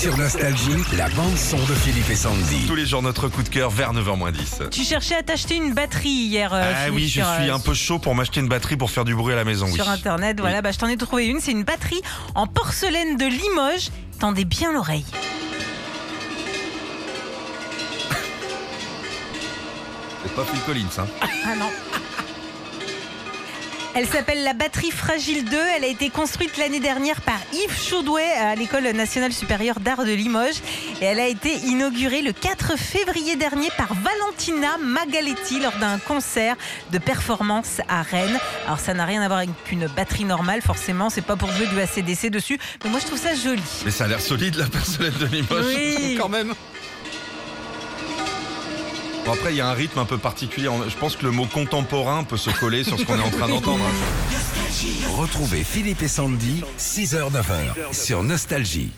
Sur Nostalgie, la bande-son de Philippe et Sandy. Tous les jours, notre coup de cœur vers 9h10. Tu cherchais à t'acheter une batterie hier. euh, Ah Philippe, oui, je sur, suis euh, un peu chaud pour m'acheter une batterie pour faire du bruit à la maison. Oui. Sur internet, voilà, bah, je t'en ai trouvé une. C'est une batterie en porcelaine de Limoges. Tendez bien l'oreille. C'est pas Phil Collins, hein. Ah non. Elle s'appelle la batterie Fragile 2. Elle a été construite l'année dernière par Yves Chaudouet à l'École nationale supérieure d'art de Limoges. Et elle a été inaugurée le 4 février dernier par Valentina Magaletti lors d'un concert de performance à Rennes. Alors ça n'a rien à voir avec une batterie normale, forcément. C'est pas pour jouer du ACDC dessus. Mais moi je trouve ça joli. Mais ça a l'air solide, la porcelaine de Limoges. Oui. Quand même. Bon, après, il y a un rythme un peu particulier. Je pense que le mot contemporain peut se coller sur ce qu'on est en train d'entendre. Retrouvez Philippe et Sandy, 6h-9h, sur Nostalgie.